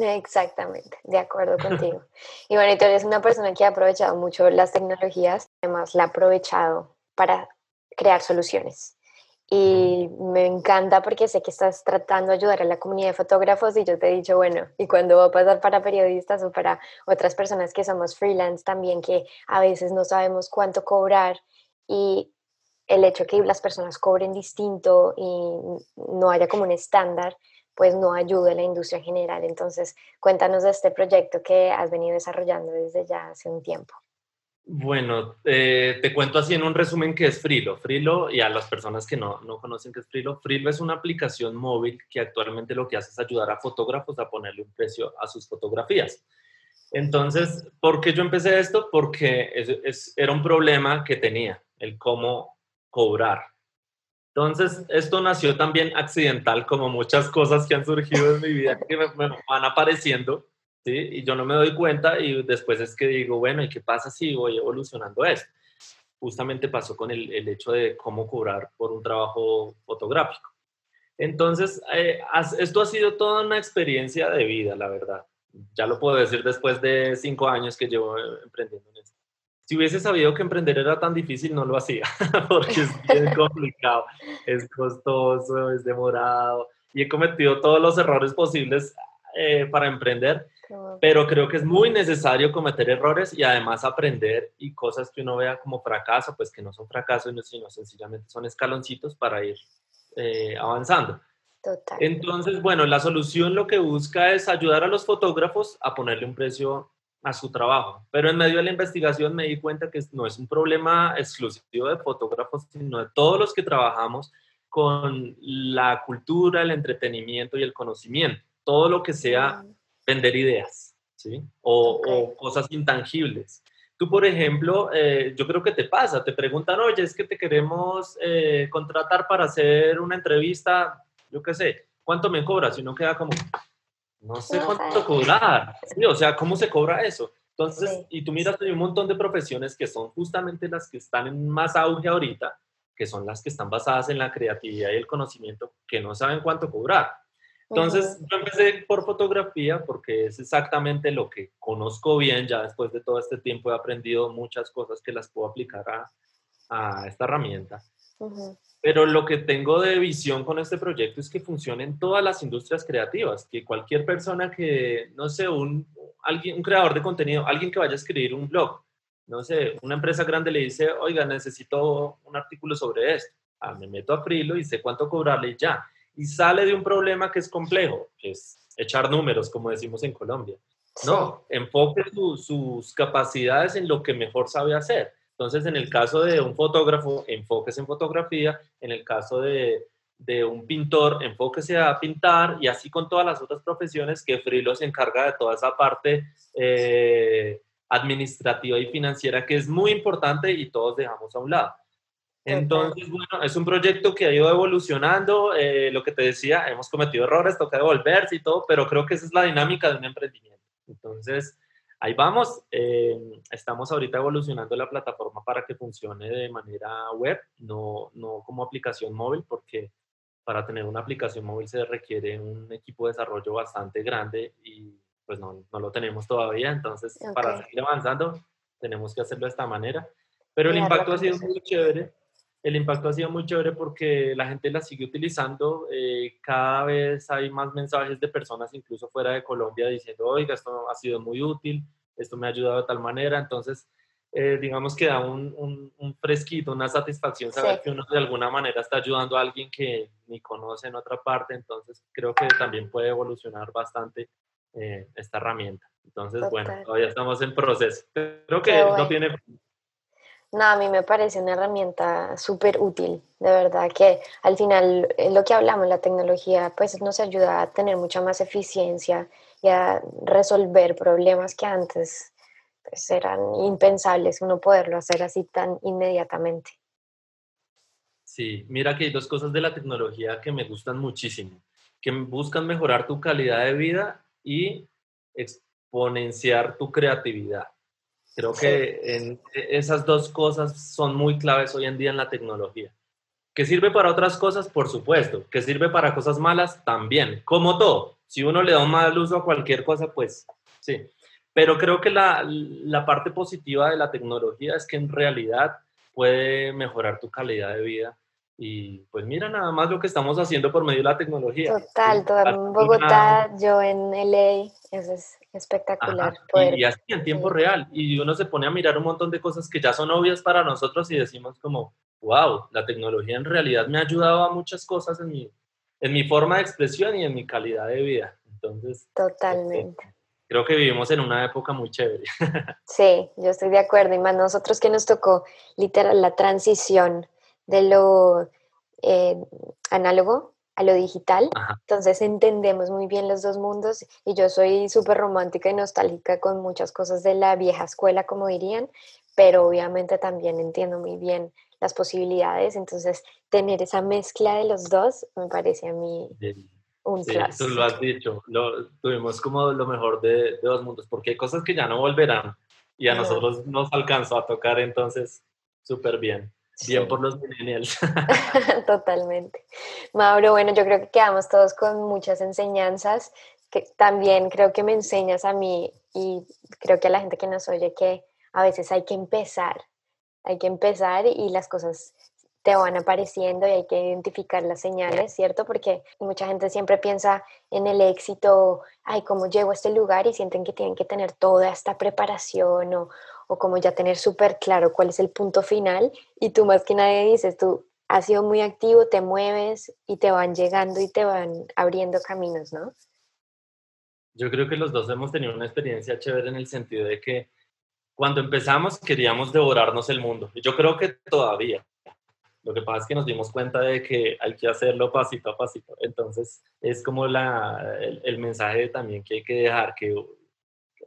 Exactamente, de acuerdo contigo. y bueno, y tú eres una persona que ha aprovechado mucho las tecnologías, además la ha aprovechado para crear soluciones. Y me encanta porque sé que estás tratando de ayudar a la comunidad de fotógrafos y yo te he dicho, bueno, ¿y cuando va a pasar para periodistas o para otras personas que somos freelance también, que a veces no sabemos cuánto cobrar? Y el hecho de que las personas cobren distinto y no haya como un estándar, pues no ayuda a la industria en general. Entonces, cuéntanos de este proyecto que has venido desarrollando desde ya hace un tiempo. Bueno, eh, te cuento así en un resumen que es Frilo. Frilo, y a las personas que no, no conocen qué es Frilo, Frilo es una aplicación móvil que actualmente lo que hace es ayudar a fotógrafos a ponerle un precio a sus fotografías. Entonces, ¿por qué yo empecé esto? Porque era un problema que tenía, el cómo cobrar. Entonces, esto nació también accidental, como muchas cosas que han surgido en mi vida que me, van apareciendo, ¿sí? Y yo no me doy cuenta y después es que digo, bueno, ¿y qué pasa si voy evolucionando esto? Justamente pasó con el, el hecho de cómo cobrar por un trabajo fotográfico. Entonces, eh, esto ha sido toda una experiencia de vida, la verdad. Ya lo puedo decir después de cinco años que llevo emprendiendo si hubiese sabido que emprender era tan difícil, no lo hacía, porque es bien complicado, es costoso, es demorado y he cometido todos los errores posibles eh, para emprender, pero creo que es muy necesario cometer errores y además aprender y cosas que uno vea como fracaso, pues que no son fracasos, sino sencillamente son escaloncitos para ir eh, avanzando. Total. Entonces, bueno, la solución lo que busca es ayudar a los fotógrafos a ponerle un precio a su trabajo. Pero en medio de la investigación me di cuenta que no es un problema exclusivo de fotógrafos, sino de todos los que trabajamos con la cultura, el entretenimiento y el conocimiento. Todo lo que sea vender ideas, ¿sí? O, cosas intangibles. Tú, por ejemplo, eh, yo creo que te pasa, te preguntan, oye, es que te queremos eh, contratar para hacer una entrevista, yo qué sé, ¿cuánto me cobras? Y uno queda como, no sé cuánto cobrar. o sea, ¿cómo se cobra eso? Entonces, y tú miras, hay un montón de profesiones que son justamente las que están en más auge ahorita, que son las que están basadas en la creatividad y el conocimiento, que no saben cuánto cobrar. Entonces, yo empecé por fotografía porque es exactamente lo que conozco bien, ya después de todo este tiempo he aprendido muchas cosas que las puedo aplicar a, a esta herramienta. Pero lo que tengo de visión con este proyecto es que funcione en todas las industrias creativas, que cualquier persona que, no sé, un, alguien, un creador de contenido, alguien que vaya a escribir un blog, no sé, una empresa grande le dice, oiga, necesito un artículo sobre esto. Ah, me meto a Frilo y sé cuánto cobrarle y ya. Y sale de un problema que es complejo, que es echar números, como decimos en Colombia. No, enfoque sus capacidades en lo que mejor sabe hacer. Entonces, en el caso de un fotógrafo, enfóquese en fotografía, en el caso de, de un pintor, enfóquese a pintar y así con todas las otras profesiones que Frilo se encarga de toda esa parte eh, administrativa y financiera que es muy importante y todos dejamos a un lado. Entonces, bueno, es un proyecto que ha ido evolucionando, eh, lo que te decía, hemos cometido errores, toca devolverse y todo, pero creo que esa es la dinámica de un emprendimiento. Entonces, ahí vamos. Eh, estamos ahorita evolucionando la plataforma para que funcione de manera web, no, no como aplicación móvil, porque para tener una aplicación móvil se requiere un equipo de desarrollo bastante grande y pues no, no lo tenemos todavía. Entonces, para seguir avanzando, tenemos que hacerlo de esta manera. Pero el impacto ha sido muy chévere. El impacto ha sido muy chévere porque la gente la sigue utilizando. Eh, cada vez hay más mensajes de personas, incluso fuera de Colombia, diciendo, oiga, esto ha sido muy útil, esto me ha ayudado de tal manera. Entonces, eh, digamos que da un, un, fresquito, una satisfacción saber que uno de alguna manera está ayudando a alguien que ni conoce en otra parte. Entonces, creo que también puede evolucionar bastante eh, esta herramienta. Entonces, bueno, todavía estamos en proceso. Creo que no tiene No, a mí me parece una herramienta súper útil, de verdad que al final eh, lo que hablamos, la tecnología, pues nos ayuda a tener mucha más eficiencia y a resolver problemas que antes pues, eran impensables uno poderlo hacer así tan inmediatamente. Sí, mira que hay dos cosas de la tecnología que me gustan muchísimo, que buscan mejorar tu calidad de vida y exponenciar tu creatividad. Creo que en e, esas dos cosas son muy claves hoy en día en la tecnología. ¿Que sirve para otras cosas? Por supuesto. ¿Que sirve para cosas malas? También. Como todo. Si uno le da un mal uso a cualquier cosa, pues sí. Pero creo que la, la parte positiva de la tecnología es que en realidad puede mejorar tu calidad de vida y pues mira nada más lo que estamos haciendo por medio de la tecnología. Total, todo en Bogotá, yo en LA, eso es espectacular. y, así en tiempo real. Y uno se pone a mirar un montón de cosas que ya son obvias para nosotros y decimos como, wow, la tecnología en realidad me ha ayudado a muchas cosas en mi, en mi forma de expresión y en mi calidad de vida. Entonces, totalmente. Este, creo que vivimos en una época muy chévere. Sí, yo estoy de acuerdo. Y más nosotros que nos tocó literal la transición de lo eh, análogo a lo digital. Entonces entendemos muy bien los dos mundos y yo soy súper romántica y nostálgica con muchas cosas de la vieja escuela, como dirían, pero obviamente también entiendo muy bien las posibilidades. Entonces tener esa mezcla de los dos me parece a mí un sí, Tú lo has dicho, lo, tuvimos como lo mejor de, dos mundos, porque hay cosas que ya no volverán y a nosotros nos alcanzó a tocar entonces súper bien. Bien por los millennials. Totalmente. Mauro, bueno, yo creo que quedamos todos con muchas enseñanzas, que también creo que me enseñas a mí y creo que a la gente que nos oye que a veces hay que empezar, hay que empezar y las cosas te van apareciendo y hay que identificar las señales, ¿cierto? Porque mucha gente siempre piensa en el éxito, ay, ¿cómo llego a este lugar? Y sienten que tienen que tener toda esta preparación o, o como ya tener súper claro cuál es el punto final. Y tú más que nadie dices, tú has sido muy activo, te mueves y te van llegando y te van abriendo caminos, ¿no? Yo creo que los dos hemos tenido una experiencia chévere en el sentido de que cuando empezamos queríamos devorarnos el mundo. Yo creo que todavía, lo que pasa es que nos dimos cuenta de que hay que hacerlo pasito a pasito. Entonces, es como la, el, mensaje también que hay que dejar, que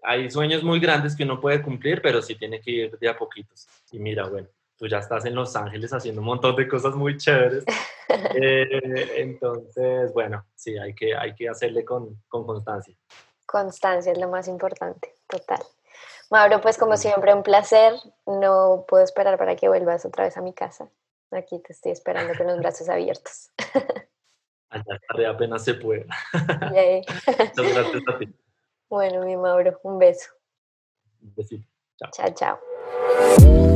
hay sueños muy grandes que uno puede cumplir, pero sí tiene que ir de a poquitos. Y mira, bueno, tú ya estás en Los Ángeles haciendo un montón de cosas muy chéveres. Eh, entonces, bueno, sí, hay que, hay que hacerle con, con constancia. Constancia es lo más importante, total. Mauro, pues como siempre, un placer. No puedo esperar para que vuelvas otra vez a mi casa. Aquí te estoy esperando con los brazos abiertos. Allá tarde apenas se pueda. Muchas gracias a ti. Bueno, mi Mauro, un beso. Un besito. Chao, chao.